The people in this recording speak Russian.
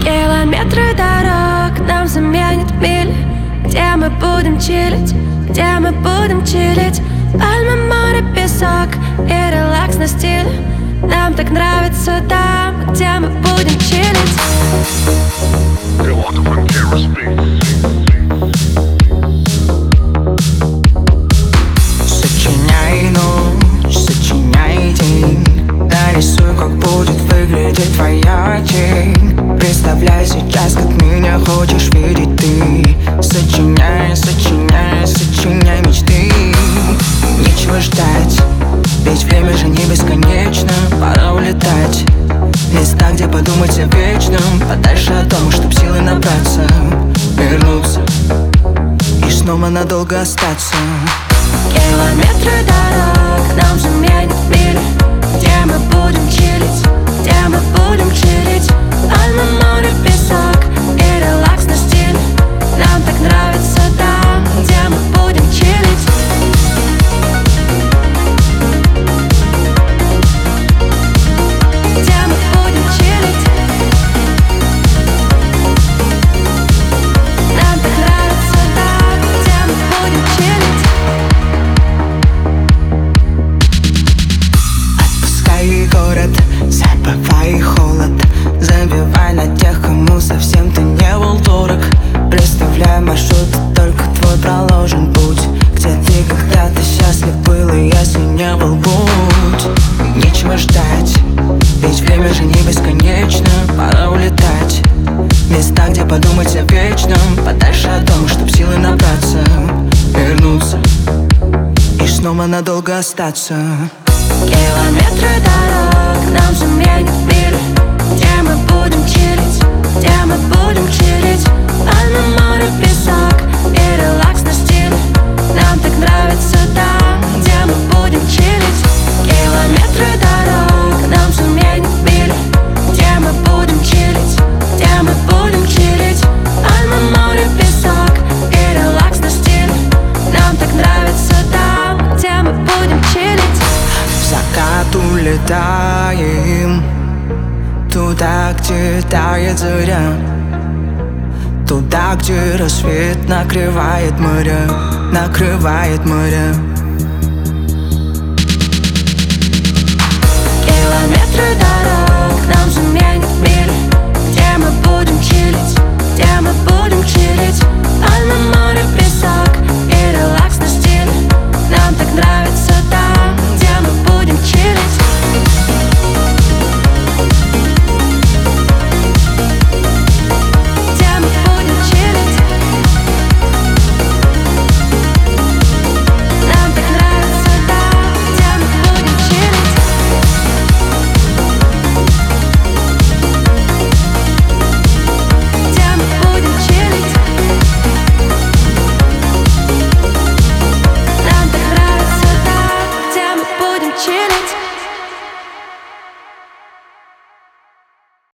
Километры дорог нам заменят мили. Где мы будем чилить, где мы будем чилить? Пальмы, море, песок и релакс на стиле. Нам так нравится там, где мы будем чилить. Сочиняй ведь время же не бесконечно. Пора улетать. Места, где подумать о вечном. Подальше от дома, чтоб силы набраться. Вернуться. И снова надолго остаться город, забывай холод. Забивай на тех, кому совсем ты не был дорог Представляй маршрут, только твой проложен путь. Где ты когда-то счастлив был, и если не был, будь. Нечего ждать, ведь время же не бесконечно. Пора улетать. Места, где подумать о вечном. Подальше от дома, чтоб силы набраться. Вернуться. И снова надолго остаться. Километры дорог нам заменят мили Где мы будем чилить, где мы будем чилить? Море, песок и релакс Нам так нравится там, где мы будем чилить. Километры дорог нам заменят мили Где мы будем чилить, где мы будем чилить? Море, песок и релакс Нам так нравится там, где мы будем чилить. Закат улетаем Туда, где тает заря Туда, где рассвет накрывает моря Накрывает моря